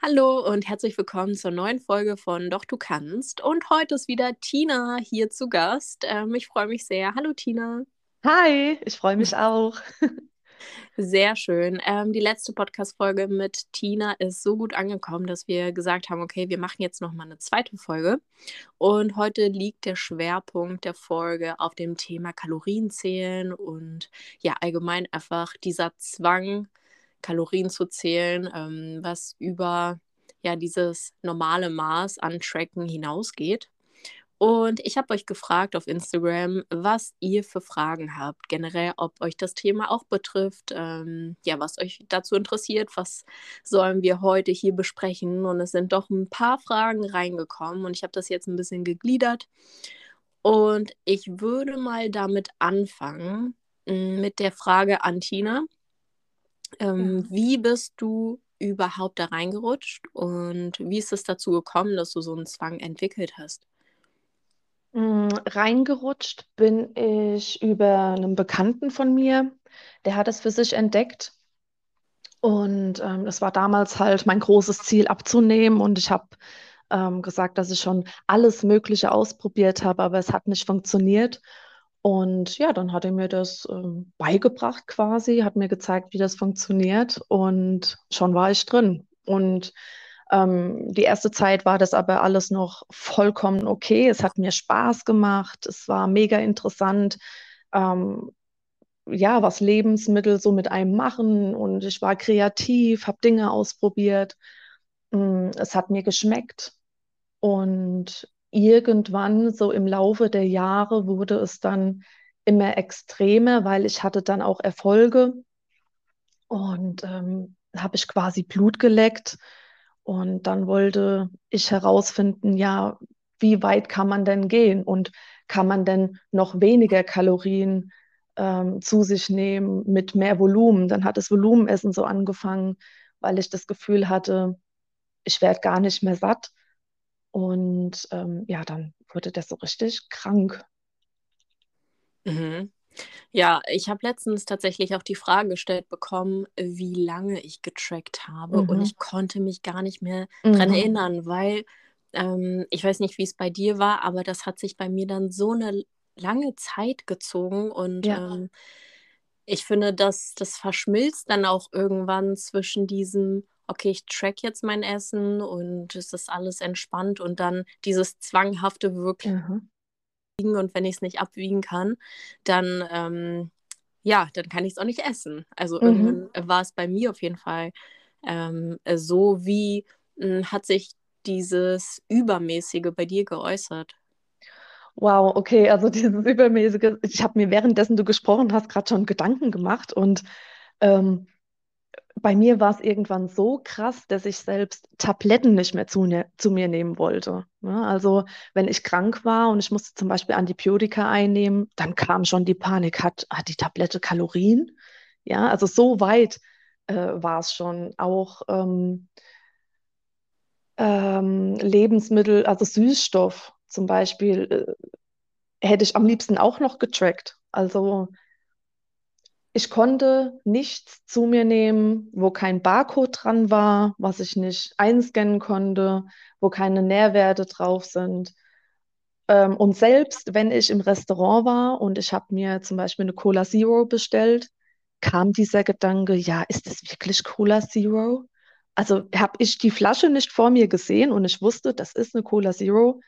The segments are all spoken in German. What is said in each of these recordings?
Hallo und herzlich willkommen zur neuen Folge von Doch du kannst. Und heute ist wieder Tina hier zu Gast. Ähm, ich freue mich sehr. Hallo Tina. Hi, ich freue mich auch. Sehr schön. Ähm, die letzte Podcast-Folge mit Tina ist so gut angekommen, dass wir gesagt haben, okay, wir machen jetzt nochmal eine zweite Folge. Und heute liegt der Schwerpunkt der Folge auf dem Thema Kalorienzählen und ja, allgemein einfach dieser Zwang, Kalorien zu zählen, ähm, was über ja dieses normale Maß an Tracken hinausgeht. Und ich habe euch gefragt auf Instagram, was ihr für Fragen habt, generell, ob euch das Thema auch betrifft, ähm, ja, was euch dazu interessiert, was sollen wir heute hier besprechen. Und es sind doch ein paar Fragen reingekommen und ich habe das jetzt ein bisschen gegliedert. Und ich würde mal damit anfangen, mm, mit der Frage an Tina. Ähm, ja. Wie bist du überhaupt da reingerutscht und wie ist es dazu gekommen, dass du so einen Zwang entwickelt hast? Mm, reingerutscht bin ich über einen Bekannten von mir, der hat es für sich entdeckt. Und ähm, das war damals halt mein großes Ziel abzunehmen. Und ich habe ähm, gesagt, dass ich schon alles Mögliche ausprobiert habe, aber es hat nicht funktioniert. Und ja, dann hat er mir das ähm, beigebracht quasi, hat mir gezeigt, wie das funktioniert. Und schon war ich drin. Und ähm, die erste Zeit war das aber alles noch vollkommen okay. Es hat mir Spaß gemacht. Es war mega interessant. Ähm, ja, was Lebensmittel so mit einem machen und ich war kreativ, habe Dinge ausprobiert. Mm, es hat mir geschmeckt und irgendwann so im Laufe der Jahre wurde es dann immer extremer, weil ich hatte dann auch Erfolge und ähm, habe ich quasi Blut geleckt und dann wollte ich herausfinden, ja, wie weit kann man denn gehen und kann man denn noch weniger Kalorien ähm, zu sich nehmen mit mehr Volumen? Dann hat das Volumenessen so angefangen, weil ich das Gefühl hatte, ich werde gar nicht mehr satt. Und ähm, ja, dann wurde das so richtig krank. Mhm. Ja, ich habe letztens tatsächlich auch die Frage gestellt bekommen, wie lange ich getrackt habe und mhm. ich konnte mich gar nicht mehr dran Mhm. erinnern, weil ähm, ich weiß nicht, wie es bei dir war, aber das hat sich bei mir dann so eine lange Zeit gezogen und Ja. ähm, ich finde, dass das verschmilzt dann auch irgendwann zwischen diesem, okay, ich track jetzt mein Essen und es ist alles entspannt und dann dieses zwanghafte wirklich Mhm und wenn ich es nicht abwiegen kann, dann, ähm, ja, dann kann ich es auch nicht essen. Also mhm. war es bei mir auf jeden Fall ähm, so, wie mh, hm, hat sich dieses Übermäßige bei dir geäußert? Wow, okay, also dieses Übermäßige, ich habe mir währenddessen du gesprochen hast, gerade schon Gedanken gemacht und ähm, bei mir war es irgendwann so krass, dass ich selbst Tabletten nicht mehr zu, ne, zu mir nehmen wollte. Ne? Also wenn ich krank war und ich musste zum Beispiel Antibiotika einnehmen, dann kam schon die Panik, hat, hat die Tablette Kalorien? Ja, also so weit äh, war es schon. Auch ähm, ähm, Lebensmittel, also Süßstoff zum Beispiel, äh, hätte ich am liebsten auch noch getrackt. Also ich konnte nichts zu mir nehmen, wo kein Barcode dran war, was ich nicht einscannen konnte, wo keine Nährwerte drauf sind. Ähm, und selbst wenn ich im Restaurant war und ich habe mir zum Beispiel eine Cola Zero bestellt, kam dieser Gedanke, ja, ist das wirklich Cola Zero? Also habe ich die Flasche nicht vor mir gesehen und ich wusste, das ist eine Cola Zero,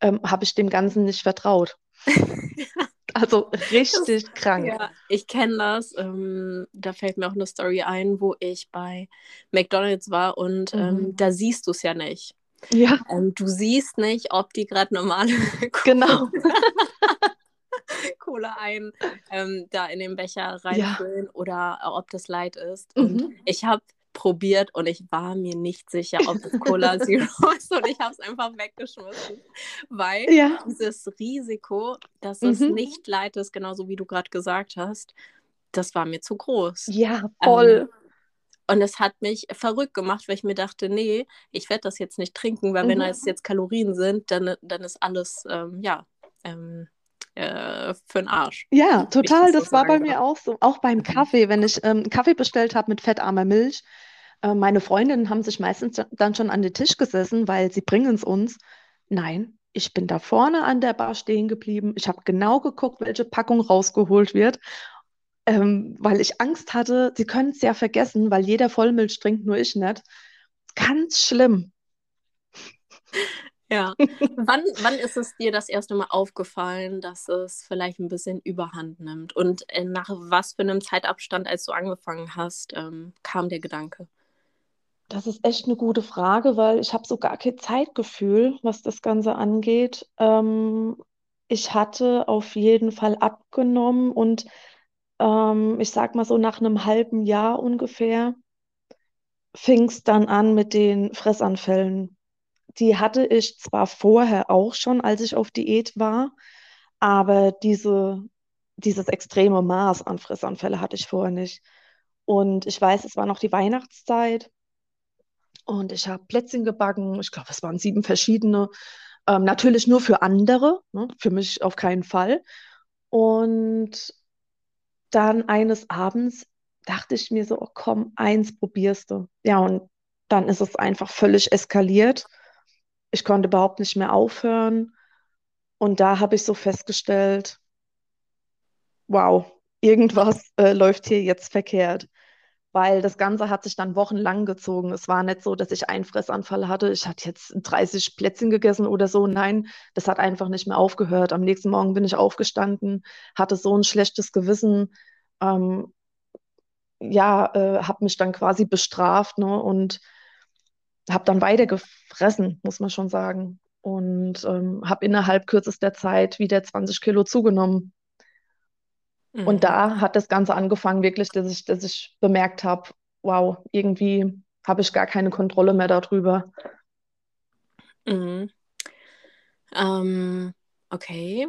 ähm, habe ich dem Ganzen nicht vertraut. Also richtig das, krank. Ja, ich kenne das. Ähm, da fällt mir auch eine Story ein, wo ich bei McDonald's war und ähm, mhm. ähm, da siehst du es ja nicht. Ja. Ähm, du siehst nicht, ob die gerade normale genau. Cola ein ähm, da in den Becher reinfüllen ja. oder ob das Light ist. Mhm. Und ich habe probiert und ich war mir nicht sicher, ob es Cola Zero ist und ich habe es einfach weggeschmissen, weil ja. dieses Risiko, dass es mhm. nicht leid ist, genauso wie du gerade gesagt hast, das war mir zu groß. Ja, voll. Ähm, und es hat mich verrückt gemacht, weil ich mir dachte, nee, ich werde das jetzt nicht trinken, weil mhm. wenn es jetzt Kalorien sind, dann, dann ist alles, ähm, ja, ähm, äh, für den Arsch. Ja, total. das so war bei mir auch so. Auch beim Mhm. Kaffee, wenn ich ähm, Kaffee bestellt habe mit fettarmer Milch. Äh, meine Freundinnen haben sich meistens dann schon an den Tisch gesessen, weil sie bringen es uns. Nein, ich bin da vorne an der Bar stehen geblieben. Ich habe genau geguckt, welche Packung rausgeholt wird, ähm, weil ich Angst hatte, sie können es ja vergessen, weil jeder Vollmilch trinkt, nur ich nicht. Ganz schlimm. Ja. Wann, wann ist es dir das erste Mal aufgefallen, dass es vielleicht ein bisschen Überhand nimmt? Und äh, nach was für einem Zeitabstand, als du angefangen hast, ähm, kam der Gedanke? Das ist echt eine gute Frage, weil ich habe so gar kein Zeitgefühl, was das Ganze angeht. Ähm, ich hatte auf jeden Fall abgenommen und ähm, ich sag mal so nach einem halben Jahr ungefähr fing es dann an mit den Fressanfällen. Die hatte ich zwar vorher auch schon, als ich auf Diät war, aber diese, dieses extreme Maß an Fressanfälle hatte ich vorher nicht. Und ich weiß, es war noch die Weihnachtszeit. Und ich habe Plätzchen gebacken. Ich glaube, es waren sieben verschiedene. Ähm, natürlich nur für andere, ne? Für mich auf keinen Fall. Und dann eines Abends dachte ich mir so, oh, komm, eins probierst du. Ja, und dann ist es einfach völlig eskaliert. Ich konnte überhaupt nicht mehr aufhören. Und da habe ich so festgestellt, wow, irgendwas äh, läuft hier jetzt verkehrt. Weil das Ganze hat sich dann wochenlang gezogen. Es war nicht so, dass ich einen Fressanfall hatte. Ich hatte jetzt 30 Plätzchen gegessen oder so. Nein, das hat einfach nicht mehr aufgehört. Am nächsten Morgen bin ich aufgestanden, hatte so ein schlechtes Gewissen. Ähm, ja, äh, habe mich dann quasi bestraft, ne, und habe dann weiter gefressen, muss man schon sagen. Und ähm, habe innerhalb kürzester Zeit wieder 20 Kilo zugenommen. Und Mhm. da hat das Ganze angefangen, wirklich, dass ich, dass ich bemerkt habe, wow, irgendwie habe ich gar keine Kontrolle mehr darüber. Mhm. Ähm, okay.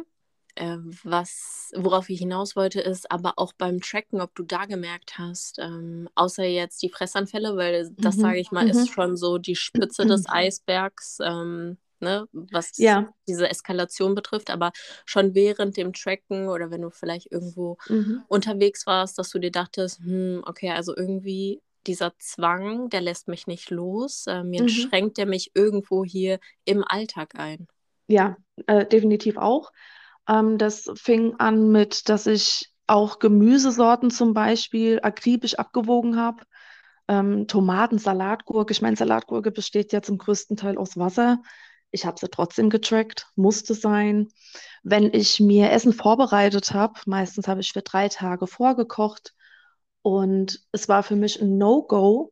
Äh, was, worauf ich hinaus wollte, ist aber auch beim Tracken, ob du da gemerkt hast, ähm, außer jetzt die Fressanfälle, weil das, sage Mhm, ich mal, ist mhm. schon so die Spitze des Eisbergs, ähm, ne, was Ja, diese Eskalation betrifft, aber schon während dem Tracken oder wenn du vielleicht irgendwo mhm, unterwegs warst, dass du dir dachtest, hm, okay, also irgendwie dieser Zwang, der lässt mich nicht los, äh, mir mhm. schränkt der mich irgendwo hier im Alltag ein. Ja, äh, definitiv auch. Ähm, das fing an mit, dass ich auch Gemüsesorten zum Beispiel akribisch abgewogen habe. Ähm, Tomaten, Salatgurke. Ich meine, Salatgurke besteht ja zum größten Teil aus Wasser. Ich habe sie trotzdem getrackt, musste sein. Wenn ich mir Essen vorbereitet habe, meistens habe ich für drei Tage vorgekocht und es war für mich ein No-Go,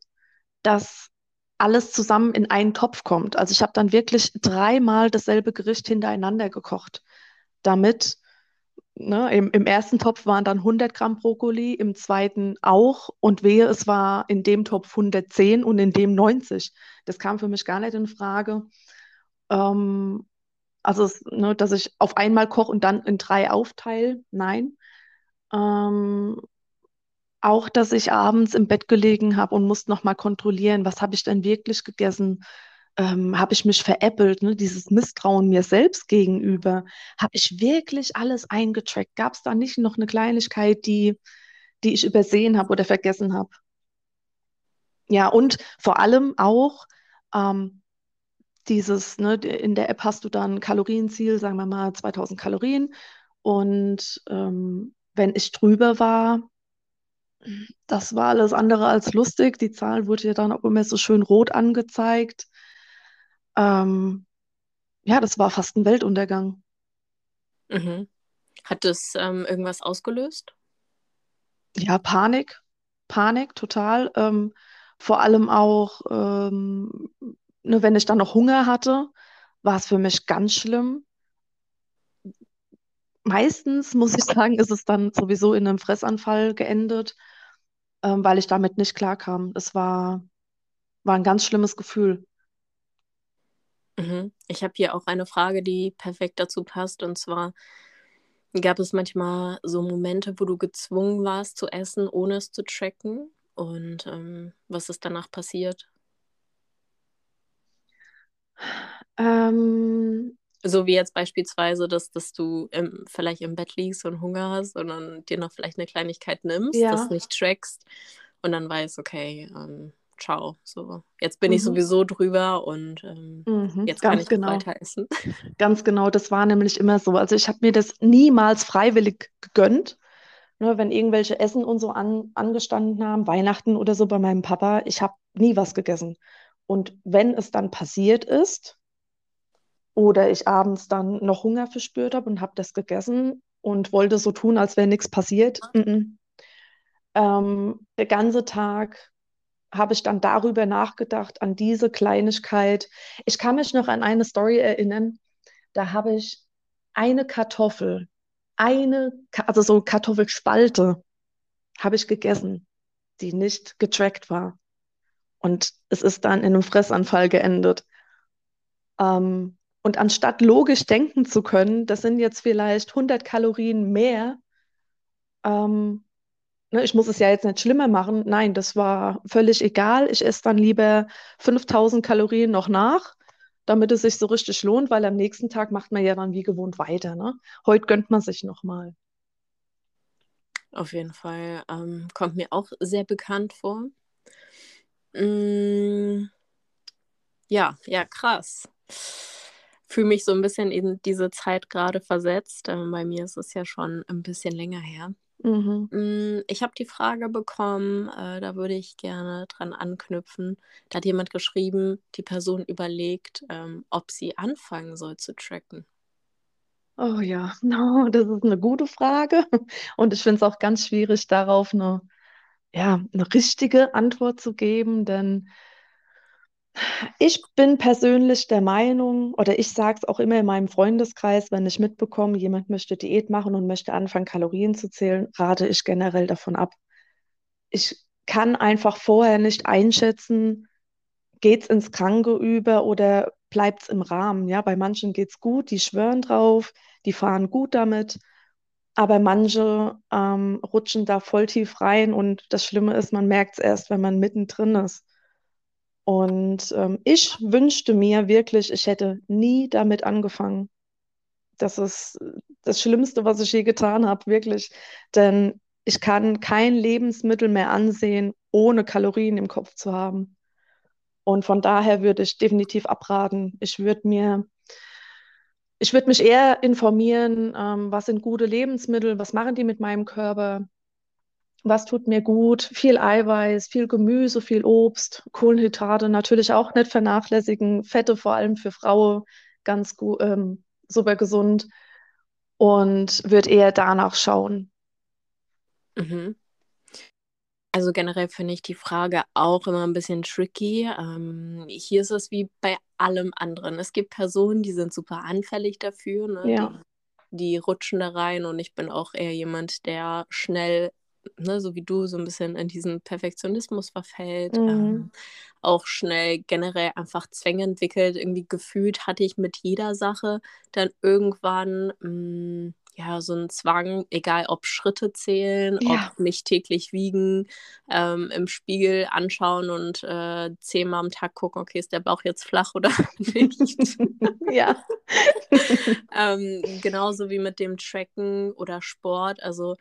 dass alles zusammen in einen Topf kommt. Also ich habe dann wirklich dreimal dasselbe Gericht hintereinander gekocht, damit Ne, im, Im ersten Topf waren dann 100 Gramm Brokkoli, im zweiten auch und wehe, es war in dem Topf 110 und in dem 90. Das kam für mich gar nicht in Frage. Ähm, also, es, ne, dass ich auf einmal koche und dann in drei aufteile, nein. Ähm, auch, dass ich abends im Bett gelegen habe und musste nochmal kontrollieren, was habe ich denn wirklich gegessen? Ähm, habe ich mich veräppelt, ne? Dieses Misstrauen mir selbst gegenüber. Habe ich wirklich alles eingetrackt? Gab es da nicht noch eine Kleinigkeit, die, die ich übersehen habe oder vergessen habe? Ja, und vor allem auch ähm, dieses, ne, in der App hast du dann Kalorienziel, sagen wir mal 2000 Kalorien. Und ähm, wenn ich drüber war, Das war alles andere als lustig. Die Zahl wurde ja dann auch immer so schön rot angezeigt. Ähm, ja, das war fast ein Weltuntergang. Mhm. Hat das ähm, irgendwas ausgelöst? Ja, Panik, Panik, total. Ähm, vor allem auch, ähm, ne, wenn ich dann noch Hunger hatte, war es für mich ganz schlimm. Meistens, muss ich sagen, ist es dann sowieso in einem Fressanfall geendet, ähm, weil ich damit nicht klarkam. Es war, war ein ganz schlimmes Gefühl. Mhm. Ich habe hier auch eine Frage, die perfekt dazu passt. Und zwar, gab es manchmal so Momente, wo du gezwungen warst zu essen, ohne es zu tracken? Und ähm, was ist danach passiert? Ähm, So wie jetzt beispielsweise, dass, dass du im, vielleicht im Bett liegst und Hunger hast und dann dir noch vielleicht eine Kleinigkeit nimmst, Ja. das nicht trackst und dann weißt, okay, ähm, ciao. So, jetzt bin ich Mhm. sowieso drüber und ähm, Mhm, jetzt kann ich genau. weiter essen. Ganz genau, das war nämlich immer so. Also ich habe mir das niemals freiwillig gegönnt. Ne, wenn irgendwelche Essen und so an, angestanden haben, Weihnachten oder so bei meinem Papa, ich habe nie was gegessen. Und wenn es dann passiert ist oder ich abends dann noch Hunger verspürt habe und habe das gegessen und wollte so tun, als wäre nichts passiert, mhm. Ähm, der ganze Tag habe ich dann darüber nachgedacht, an diese Kleinigkeit. Ich kann mich noch an eine Story erinnern, da habe ich eine Kartoffel, eine, also so Kartoffelspalte, habe ich gegessen, die nicht getrackt war. Und es ist dann in einem Fressanfall geendet. Ähm, und anstatt logisch denken zu können, das sind jetzt vielleicht 100 Kalorien mehr, ähm, ne, ich muss es ja jetzt nicht schlimmer machen. Nein, das war völlig egal. Ich esse dann lieber 5000 Kalorien noch nach, damit es sich so richtig lohnt, weil am nächsten Tag macht man ja dann wie gewohnt weiter, ne? Heute gönnt man sich nochmal. Auf jeden Fall. Ähm, kommt mir auch sehr bekannt vor. Mm, ja, ja, krass. Fühle mich so ein bisschen in diese Zeit gerade versetzt. Ähm, bei mir ist es ja schon ein bisschen länger her. Mhm. Mm, Ich habe die Frage bekommen, äh, da würde ich gerne dran anknüpfen. Da hat jemand geschrieben, die Person überlegt, ähm, ob sie anfangen soll zu tracken. Oh ja, no, das ist eine gute Frage. Und ich finde es auch ganz schwierig, darauf eine, ja, eine richtige Antwort zu geben, denn ich bin persönlich der Meinung, oder ich sage es auch immer in meinem Freundeskreis, wenn ich mitbekomme, jemand möchte Diät machen und möchte anfangen, Kalorien zu zählen, rate ich generell davon ab. Ich kann einfach vorher nicht einschätzen, geht es ins Kranke über oder bleibt es im Rahmen. Ja, bei manchen geht es gut, die schwören drauf, die fahren gut damit. Aber manche ähm, rutschen da voll tief rein und das Schlimme ist, man merkt es erst, wenn man mittendrin ist. Und ähm, ich wünschte mir wirklich, ich hätte nie damit angefangen. Das ist das Schlimmste, was ich je getan habe, wirklich. Denn ich kann kein Lebensmittel mehr ansehen, ohne Kalorien im Kopf zu haben. Und von daher würde ich definitiv abraten. Ich würde mir, ich würde mich eher informieren, ähm, was sind gute Lebensmittel, was machen die mit meinem Körper, was tut mir gut, viel Eiweiß, viel Gemüse, viel Obst, Kohlenhydrate natürlich auch nicht vernachlässigen, Fette vor allem für Frauen ganz gut, ähm, super gesund und würde eher danach schauen. Mhm. Also generell finde ich die Frage auch immer ein bisschen tricky. Ähm, hier ist es wie bei allem anderen. Es gibt Personen, die sind super anfällig dafür, ne? Ja. Die, die rutschen da rein und ich bin auch eher jemand, der schnell, ne, so wie du, so ein bisschen in diesen Perfektionismus verfällt. Mhm. Ähm, auch schnell generell einfach Zwänge entwickelt. Irgendwie gefühlt hatte ich mit jeder Sache dann irgendwann mh, ja so einen Zwang, egal ob Schritte zählen, Ja. ob mich täglich wiegen, ähm, im Spiegel anschauen und äh, zehnmal am Tag gucken, okay, ist der Bauch jetzt flach oder nicht? Ja. ähm, genauso wie mit dem Tracken oder Sport. Also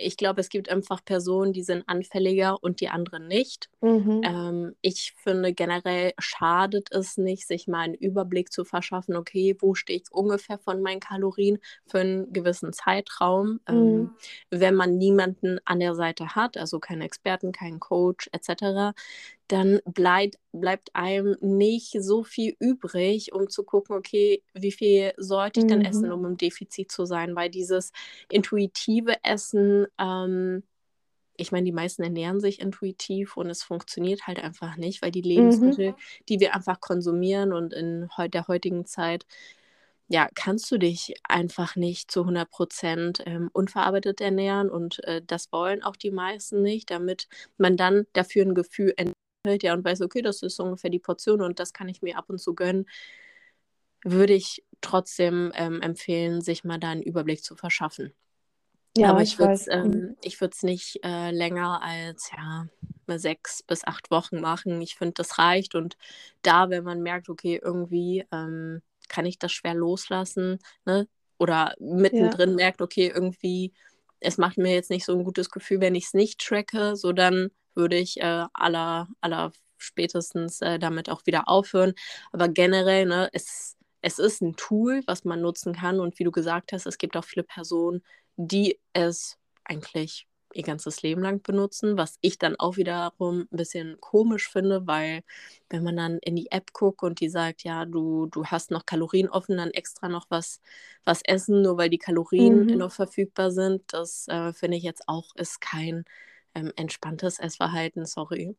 ich glaube, es gibt einfach Personen, die sind anfälliger und die anderen nicht. Mhm. Ähm, ich finde generell schadet es nicht, sich mal einen Überblick zu verschaffen, okay, wo stehe ich ungefähr von meinen Kalorien für einen gewissen Zeitraum. Ähm, Mhm. wenn man niemanden an der Seite hat, also keinen Experten, keinen Coach etc., dann bleibt, bleibt einem nicht so viel übrig, um zu gucken, okay, wie viel sollte ich denn essen, Mhm. um im Defizit zu sein, weil dieses intuitive Essen, ähm, ich meine, die meisten ernähren sich intuitiv und es funktioniert halt einfach nicht, weil die Mhm. Lebensmittel, die wir einfach konsumieren und in der heutigen Zeit, ja, kannst du dich einfach nicht zu 100 Prozent ähm, unverarbeitet ernähren und äh, das wollen auch die meisten nicht, damit man dann dafür ein Gefühl entwickelt, ja, und weiß, okay, das ist ungefähr die Portion und das kann ich mir ab und zu gönnen, würde ich trotzdem ähm, empfehlen, sich mal da einen Überblick zu verschaffen. Ja, Aber ich ich würde es. Mhm. ähm, würd's nicht äh, länger als ja, sechs bis acht Wochen machen. Ich finde, das reicht. Und da, wenn man merkt, okay, irgendwie ähm, kann ich das schwer loslassen, ne? Oder mittendrin ja. merkt, okay, irgendwie, es macht mir jetzt nicht so ein gutes Gefühl, wenn ich es nicht tracke, so dann würde ich äh, aller, aller spätestens äh, damit auch wieder aufhören. Aber generell, ne, es, es ist ein Tool, was man nutzen kann. Und wie du gesagt hast, es gibt auch viele Personen, die es eigentlich ihr ganzes Leben lang benutzen, was ich dann auch wiederum ein bisschen komisch finde, weil wenn man dann in die App guckt und die sagt, ja, du, du hast noch Kalorien offen, dann extra noch was, was essen, nur weil die Kalorien mhm. noch verfügbar sind, das äh, finde ich jetzt auch ist kein ähm, entspanntes Essverhalten, sorry.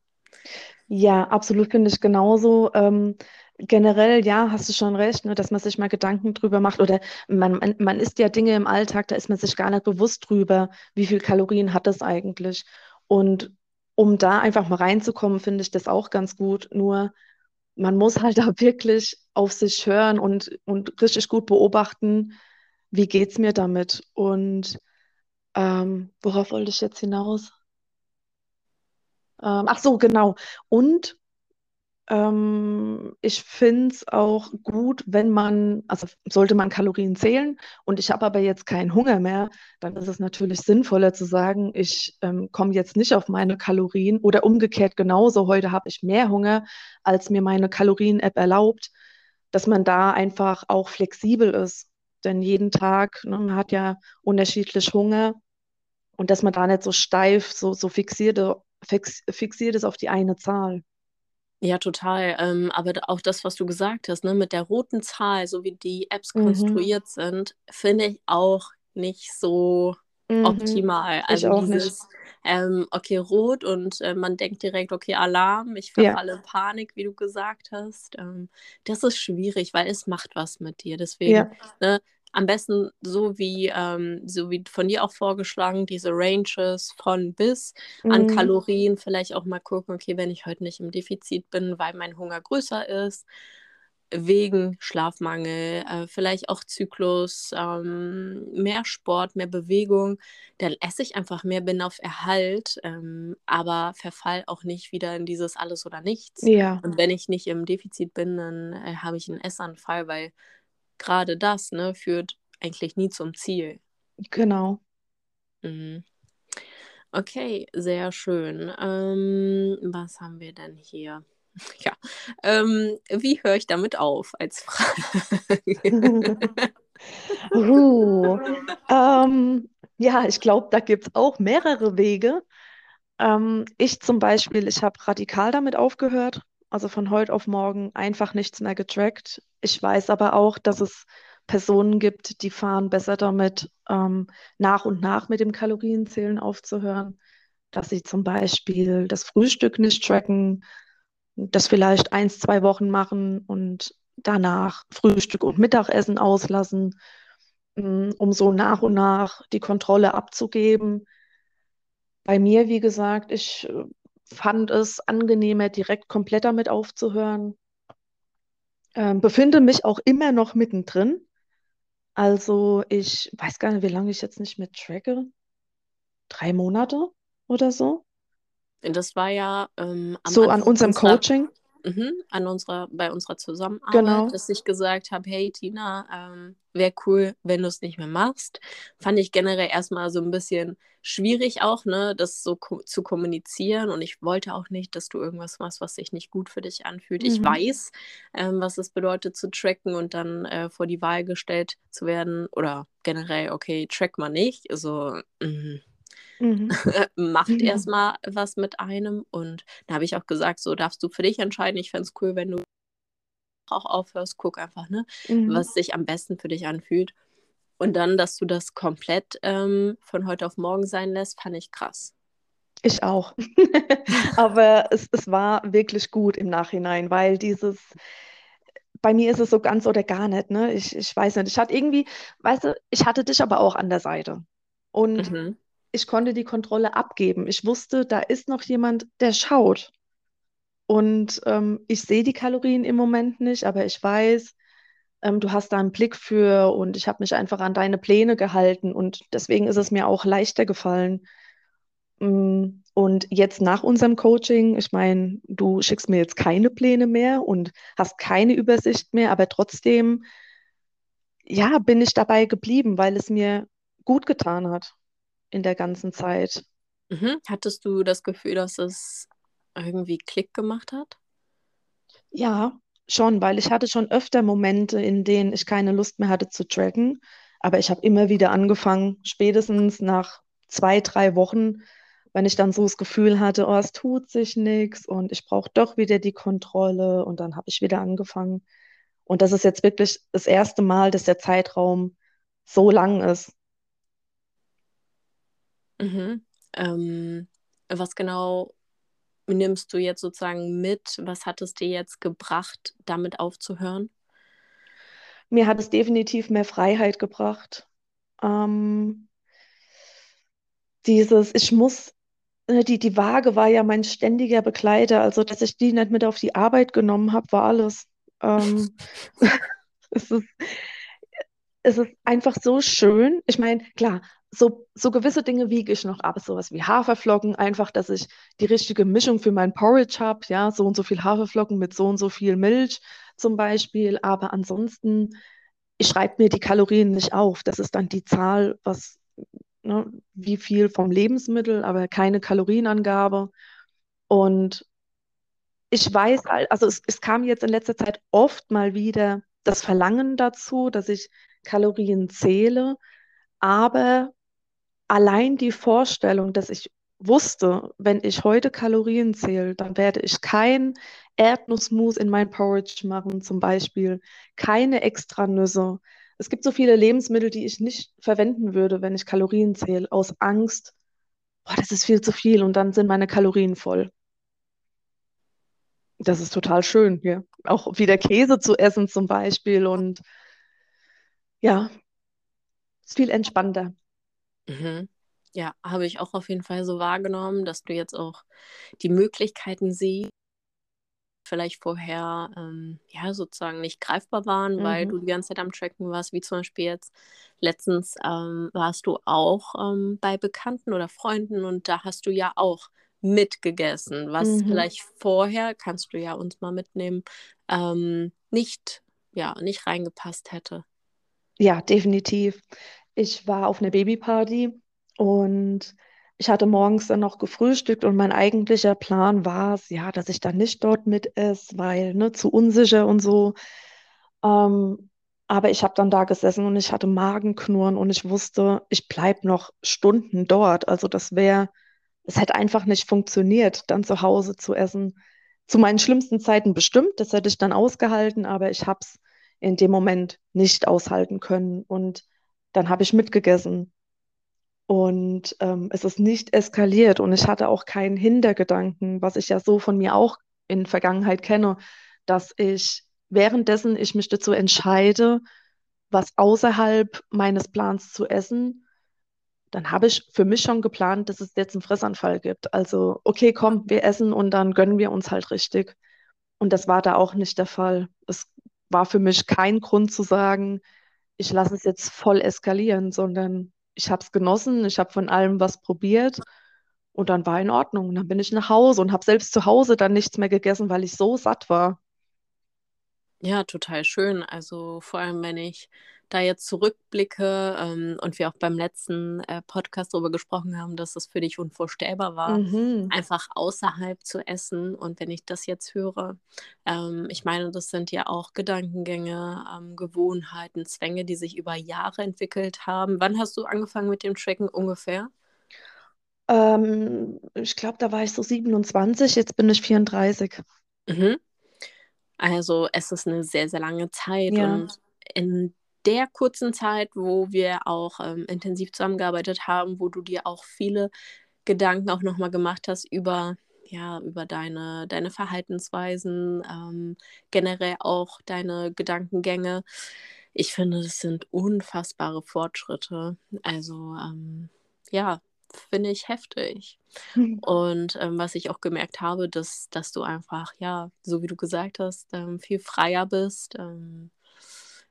Ja, absolut finde ich genauso. Ähm, generell, ja, hast du schon recht, ne, dass man sich mal Gedanken drüber macht oder man, man, man isst ja Dinge im Alltag, da ist man sich gar nicht bewusst drüber, wie viel Kalorien hat das eigentlich. Und um da einfach mal reinzukommen, finde ich das auch ganz gut. Nur man muss halt da wirklich auf sich hören und, und richtig gut beobachten, wie geht es mir damit. Und ähm, worauf wollte ich jetzt hinaus? Ähm, ach so, genau. Und ähm, ich finde es auch gut, wenn man, also sollte man Kalorien zählen und ich habe aber jetzt keinen Hunger mehr, dann ist es natürlich sinnvoller zu sagen, ich ähm, komme jetzt nicht auf meine Kalorien oder umgekehrt genauso, heute habe ich mehr Hunger, als mir meine Kalorien-App erlaubt, dass man da einfach auch flexibel ist. Denn jeden Tag, ne, man hat ja unterschiedlich Hunger und dass man da nicht so steif, so, so fixierte fix, fixiert ist auf die eine Zahl. Ja, total. Ähm, aber auch das, was du gesagt hast, ne, mit der roten Zahl, so wie die Apps mhm. konstruiert sind, finde ich auch nicht so mhm. optimal. Also ich dieses, ähm, okay, rot und äh, man denkt direkt, okay, Alarm, ich verfalle ja. in Panik, wie du gesagt hast. Ähm, das ist schwierig, weil es macht was mit dir. Deswegen, ja. ne, am besten so wie, ähm, so wie von dir auch vorgeschlagen, diese Ranges von bis mhm. an Kalorien, vielleicht auch mal gucken, okay, wenn ich heute nicht im Defizit bin, weil mein Hunger größer ist, wegen Schlafmangel, äh, vielleicht auch Zyklus, ähm, mehr Sport, mehr Bewegung, dann esse ich einfach mehr, bin auf Erhalt, ähm, aber verfall auch nicht wieder in dieses alles oder nichts. Ja. Und wenn ich nicht im Defizit bin, dann äh, habe ich einen Essanfall, weil gerade das ne, führt eigentlich nie zum Ziel. Genau. Mhm. Okay, sehr schön. Ähm, was haben wir denn hier? Ja, ähm, wie höre ich damit auf als Frage? uh, ähm, ja, ich glaube, da gibt es auch mehrere Wege. Ähm, ich zum Beispiel, ich habe radikal damit aufgehört also von heute auf morgen einfach nichts mehr getrackt. Ich weiß aber auch, dass es Personen gibt, die fahren besser damit, ähm, nach und nach mit dem Kalorienzählen aufzuhören, dass sie zum Beispiel das Frühstück nicht tracken, das vielleicht eins, zwei Wochen machen und danach Frühstück und Mittagessen auslassen, mm, um so nach und nach die Kontrolle abzugeben. Bei mir, wie gesagt, ich äh, fand es angenehmer, direkt komplett damit aufzuhören. Ähm, befinde mich auch immer noch mittendrin. Also ich weiß gar nicht, wie lange ich jetzt nicht mehr tracke. Drei Monate oder so. Das war ja ähm, so an unserem Coaching. Mhm, an unserer, bei unserer Zusammenarbeit, genau. dass ich gesagt habe, hey Tina, ähm, wäre cool, wenn du es nicht mehr machst. Fand ich generell erstmal so ein bisschen schwierig auch, ne, das so ko zu kommunizieren. Und ich wollte auch nicht, dass du irgendwas machst, was sich nicht gut für dich anfühlt. Mhm. Ich weiß, ähm, was es bedeutet zu tracken und dann äh, vor die Wahl gestellt zu werden. Oder generell, okay, track mal nicht. Also, mh, Mhm. macht mhm. erstmal was mit einem. Und da habe ich auch gesagt, so darfst du für dich entscheiden. Ich fände es cool, wenn du auch aufhörst, guck einfach, ne, mhm. was sich am besten für dich anfühlt. Und dann, dass du das komplett ähm, von heute auf morgen sein lässt, fand ich krass. Ich auch. Aber es, es war wirklich gut im Nachhinein, weil dieses, bei mir ist es so ganz oder gar nicht, ne? Ich, ich weiß nicht. Ich hatte irgendwie, weißt du, ich hatte dich aber auch an der Seite. Und mhm ich konnte die Kontrolle abgeben. Ich wusste, da ist noch jemand, der schaut. Und ähm, ich sehe die Kalorien im Moment nicht, aber ich weiß, ähm, du hast da einen Blick für und ich habe mich einfach an deine Pläne gehalten und deswegen ist es mir auch leichter gefallen. Mm, Und jetzt nach unserem Coaching, ich meine, du schickst mir jetzt keine Pläne mehr und hast keine Übersicht mehr, aber trotzdem, ja, bin ich dabei geblieben, weil es mir gut getan hat in der ganzen Zeit. Mhm. Hattest du das Gefühl, dass es irgendwie Klick gemacht hat? Ja, schon, weil ich hatte schon öfter Momente, in denen ich keine Lust mehr hatte zu tracken, aber ich habe immer wieder angefangen, spätestens nach zwei, drei Wochen, wenn ich dann so das Gefühl hatte, oh, es tut sich nichts und ich brauche doch wieder die Kontrolle und dann habe ich wieder angefangen. Und das ist jetzt wirklich das erste Mal, dass der Zeitraum so lang ist. Mhm. Ähm, was genau nimmst du jetzt sozusagen mit? Was hat es dir jetzt gebracht, damit aufzuhören? Mir hat es definitiv mehr Freiheit gebracht. Ähm, dieses, ich muss, äh, die, die Waage war ja mein ständiger Begleiter. Also, dass ich die nicht mit auf die Arbeit genommen habe, war alles. Ähm, es ist, es ist einfach so schön. Ich meine, klar, so, so gewisse Dinge wiege ich noch ab, sowas wie Haferflocken, einfach, dass ich die richtige Mischung für mein Porridge habe, ja, so und so viel Haferflocken mit so und so viel Milch zum Beispiel, aber ansonsten, ich schreibe mir die Kalorien nicht auf, das ist dann die Zahl, was, ne, wie viel vom Lebensmittel, aber keine Kalorienangabe. Und ich weiß, also es, es kam jetzt in letzter Zeit oft mal wieder das Verlangen dazu, dass ich Kalorien zähle, aber allein die Vorstellung, dass ich wusste, wenn ich heute Kalorien zähle, dann werde ich kein Erdnussmus in mein Porridge machen, zum Beispiel, keine extra Nüsse. Es gibt so viele Lebensmittel, die ich nicht verwenden würde, wenn ich Kalorien zähle, aus Angst, boah, das ist viel zu viel und dann sind meine Kalorien voll. Das ist total schön, ja. Auch wieder Käse zu essen zum Beispiel und ja, ist viel entspannter. Mhm. Ja, habe ich auch auf jeden Fall so wahrgenommen, dass du jetzt auch die Möglichkeiten siehst, vielleicht vorher ähm, ja sozusagen nicht greifbar waren, weil Mhm. du die ganze Zeit am Tracken warst, wie zum Beispiel jetzt letztens ähm, warst du auch ähm, bei Bekannten oder Freunden und da hast du ja auch mitgegessen, was Mhm. vielleicht vorher, kannst du ja uns mal mitnehmen, ähm, nicht, ja, nicht reingepasst hätte. Ja, definitiv. Ich war auf einer Babyparty und ich hatte morgens dann noch gefrühstückt und mein eigentlicher Plan war es, ja, dass ich dann nicht dort mit esse, weil, ne, zu unsicher und so. Ähm, aber ich habe dann da gesessen und ich hatte Magenknurren und ich wusste, ich bleibe noch Stunden dort. Also das wäre, es hätte einfach nicht funktioniert, dann zu Hause zu essen. Zu meinen schlimmsten Zeiten bestimmt, das hätte ich dann ausgehalten, aber ich habe es in dem Moment nicht aushalten können. Und dann habe ich mitgegessen. Und ähm, es ist nicht eskaliert und ich hatte auch keinen Hintergedanken, was ich ja so von mir auch in Vergangenheit kenne, dass ich währenddessen ich mich dazu entscheide, was außerhalb meines Plans zu essen, dann habe ich für mich schon geplant, dass es jetzt einen Fressanfall gibt. Also, okay, komm, wir essen und dann gönnen wir uns halt richtig. Und das war da auch nicht der Fall. Es war für mich kein Grund zu sagen, ich lasse es jetzt voll eskalieren, sondern ich habe es genossen, ich habe von allem was probiert und dann war in Ordnung. Und dann bin ich nach Hause und habe selbst zu Hause dann nichts mehr gegessen, weil ich so satt war. Ja, total schön. Also vor allem, wenn ich da jetzt zurückblicke ähm, und wir auch beim letzten äh, Podcast darüber gesprochen haben, dass es für dich unvorstellbar war, Mhm. einfach außerhalb zu essen. Und wenn ich das jetzt höre, ähm, ich meine, das sind ja auch Gedankengänge, ähm, Gewohnheiten, Zwänge, die sich über Jahre entwickelt haben. Wann hast du angefangen mit dem Tracken ungefähr? Ähm, ich glaube, da war ich so 27, jetzt bin ich 34. Mhm. Also es ist eine sehr, sehr lange Zeit Ja. und in der kurzen Zeit, wo wir auch ähm, intensiv zusammengearbeitet haben, wo du dir auch viele Gedanken auch nochmal gemacht hast über, ja, über deine, deine Verhaltensweisen, ähm, generell auch deine Gedankengänge. Ich finde, das sind unfassbare Fortschritte. Also ähm, ja, finde ich heftig. Und ähm, was ich auch gemerkt habe, dass, dass du einfach, ja, so wie du gesagt hast, ähm, viel freier bist, ähm,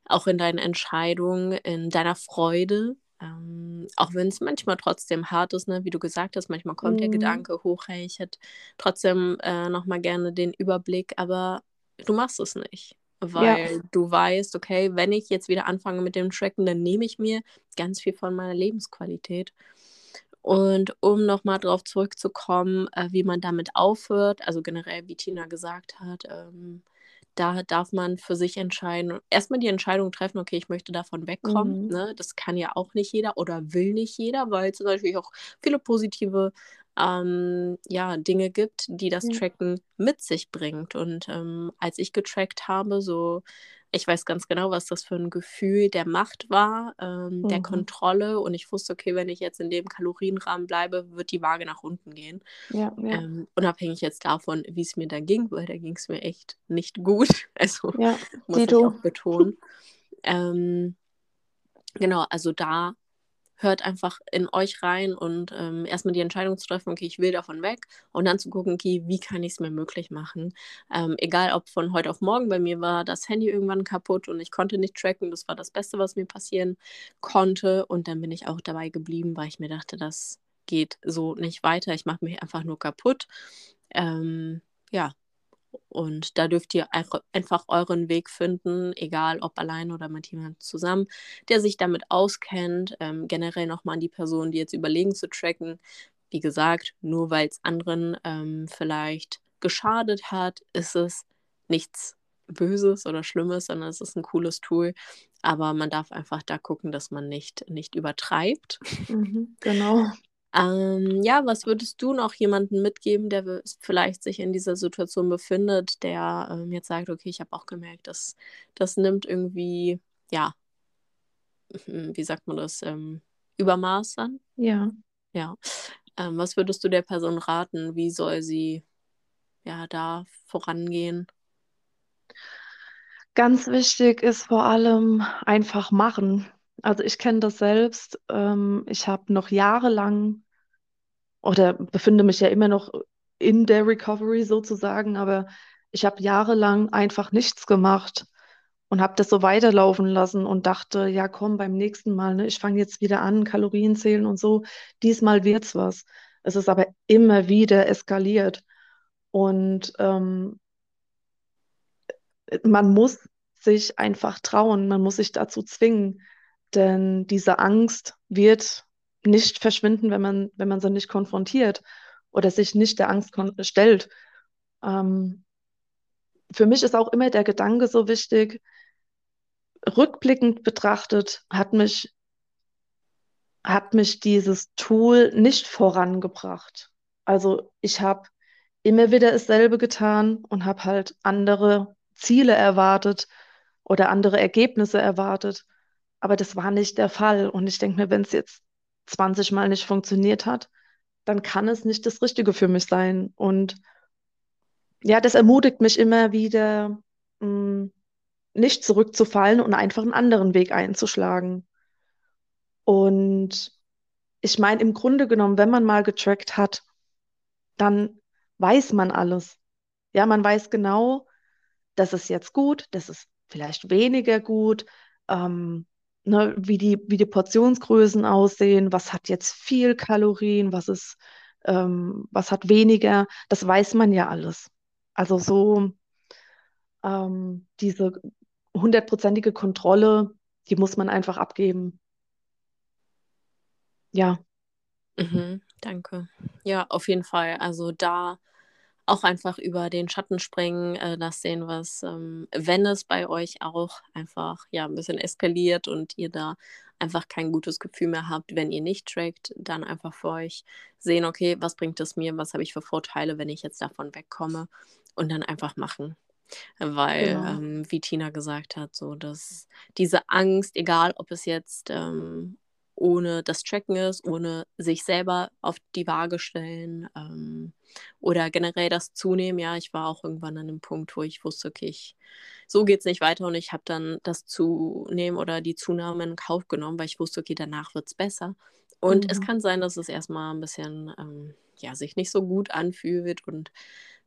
auch in deinen Entscheidungen, in deiner Freude. Ähm, auch wenn es manchmal trotzdem hart ist, ne? wie du gesagt hast, manchmal kommt mhm. der Gedanke hoch, hey, ich hätte trotzdem äh, nochmal gerne den Überblick, aber du machst es nicht. Weil ja. du weißt, okay, wenn ich jetzt wieder anfange mit dem Tracken, dann nehme ich mir ganz viel von meiner Lebensqualität. Und um nochmal darauf zurückzukommen, äh, wie man damit aufhört, also generell, wie Tina gesagt hat, ähm, da darf man für sich entscheiden, erstmal die Entscheidung treffen, okay, ich möchte davon wegkommen. Mhm. Ne? Das kann ja auch nicht jeder oder will nicht jeder, weil es natürlich auch viele positive ähm, ja, Dinge gibt, die das ja. Tracken mit sich bringt. Und ähm, als ich getrackt habe, so ich weiß ganz genau, was das für ein Gefühl der Macht war, ähm, mhm. der Kontrolle. Und ich wusste, okay, wenn ich jetzt in dem Kalorienrahmen bleibe, wird die Waage nach unten gehen. Ja, ja. Ähm, unabhängig jetzt davon, wie es mir da ging, weil da ging es mir echt nicht gut. Also ja, muss ich auch betonen. ähm, genau, also da hört einfach in euch rein und ähm, erstmal die Entscheidung zu treffen, okay, ich will davon weg und dann zu gucken, okay, wie kann ich es mir möglich machen. Ähm, egal, ob von heute auf morgen, bei mir war das Handy irgendwann kaputt und ich konnte nicht tracken, das war das Beste, was mir passieren konnte und dann bin ich auch dabei geblieben, weil ich mir dachte, das geht so nicht weiter, ich mache mich einfach nur kaputt. Ähm, ja, und da dürft ihr einfach euren Weg finden, egal ob allein oder mit jemandem zusammen, der sich damit auskennt. Ähm, generell nochmal an die Personen, die jetzt überlegen zu tracken. Wie gesagt, nur weil es anderen ähm, vielleicht geschadet hat, ist es nichts Böses oder Schlimmes, sondern es ist ein cooles Tool. Aber man darf einfach da gucken, dass man nicht, nicht übertreibt. Mhm, genau. Ähm, ja, was würdest du noch jemandem mitgeben, der vielleicht sich in dieser Situation befindet, der ähm, jetzt sagt, okay, ich habe auch gemerkt, dass das nimmt irgendwie, ja, hm, wie sagt man das, ähm, Übermaß an? Ja. Ja. Ähm, was würdest du der Person raten? Wie soll sie ja da vorangehen? Ganz wichtig ist vor allem einfach machen. Also ich kenne das selbst. Ähm, ich habe noch jahrelang oder befinde mich ja immer noch in der Recovery sozusagen, aber ich habe jahrelang einfach nichts gemacht und habe das so weiterlaufen lassen und dachte, ja komm, beim nächsten Mal, ne, ich fange jetzt wieder an, Kalorien zählen und so, diesmal wird's was. Es ist aber immer wieder eskaliert. Und ähm, man muss sich einfach trauen, man muss sich dazu zwingen. Denn diese Angst wird nicht verschwinden, wenn man, wenn man sie nicht konfrontiert oder sich nicht der Angst stellt. Ähm, für mich ist auch immer der Gedanke so wichtig, rückblickend betrachtet hat mich, hat mich dieses Tool nicht vorangebracht. Also ich habe immer wieder dasselbe getan und habe halt andere Ziele erwartet oder andere Ergebnisse erwartet. Aber das war nicht der Fall. Und ich denke mir, wenn es jetzt 20 Mal nicht funktioniert hat, dann kann es nicht das Richtige für mich sein. Und ja, das ermutigt mich immer wieder, mh, mm, nicht zurückzufallen und einfach einen anderen Weg einzuschlagen. Und ich meine, im Grunde genommen, wenn man mal getrackt hat, dann weiß man alles. Ja, man weiß genau, das ist jetzt gut, das ist vielleicht weniger gut, ähm, ne, wie die, wie die Portionsgrößen aussehen, was hat jetzt viel Kalorien, was ist, ähm, was hat weniger, das weiß man ja alles. Also so ähm, diese hundertprozentige Kontrolle, die muss man einfach abgeben. Ja. Mhm, danke. Ja, auf jeden Fall. Also da auch einfach über den Schatten springen, äh, das sehen, was, ähm, wenn es bei euch auch einfach ja ein bisschen eskaliert und ihr da einfach kein gutes Gefühl mehr habt, wenn ihr nicht trackt, dann einfach für euch sehen, okay, was bringt es mir, was habe ich für Vorteile, wenn ich jetzt davon wegkomme und dann einfach machen. Weil, genau. ähm, wie Tina gesagt hat, so dass diese Angst, egal ob es jetzt ähm, ohne das Tracken ist, ohne sich selber auf die Waage stellen ähm, oder generell das Zunehmen. Ja, ich war auch irgendwann an einem Punkt, wo ich wusste, okay, ich, so geht es nicht weiter und ich habe dann das Zunehmen oder die Zunahme in Kauf genommen, weil ich wusste, okay, danach wird es besser. Und mhm. es kann sein, dass es erstmal ein bisschen, ähm, ja, sich nicht so gut anfühlt und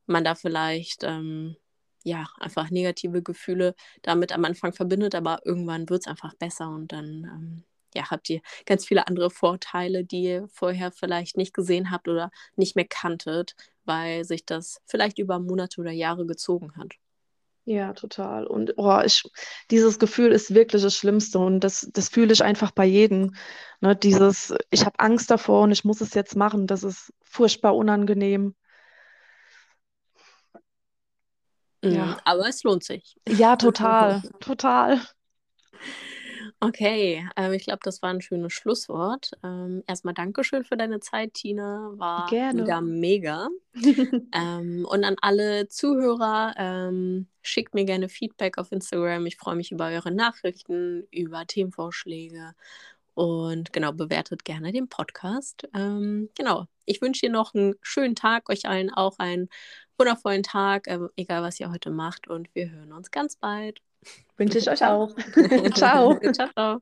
man da vielleicht, ähm, ja, einfach negative Gefühle damit am Anfang verbindet, aber irgendwann wird es einfach besser und dann ähm, ja, habt ihr ganz viele andere Vorteile, die ihr vorher vielleicht nicht gesehen habt oder nicht mehr kanntet, weil sich das vielleicht über Monate oder Jahre gezogen hat. Ja, total. Und oh, ich, dieses Gefühl ist wirklich das Schlimmste und das, das fühle ich einfach bei jedem. Ne, dieses, ich habe Angst davor und ich muss es jetzt machen, das ist furchtbar unangenehm. Mhm, ja. Aber es lohnt sich. Ja, total, total. Okay, ähm, ich glaube, das war ein schönes Schlusswort. Ähm, erstmal Dankeschön für deine Zeit, Tina. War Gerne. wieder mega. ähm, und an alle Zuhörer, ähm, schickt mir gerne Feedback auf Instagram. Ich freue mich über eure Nachrichten, über Themenvorschläge und genau, bewertet gerne den Podcast. Ähm, genau, ich wünsche dir noch einen schönen Tag, euch allen auch einen wundervollen Tag, äh, egal was ihr heute macht. Und wir hören uns ganz bald. Wünsche ich euch auch. ciao. ciao, ciao.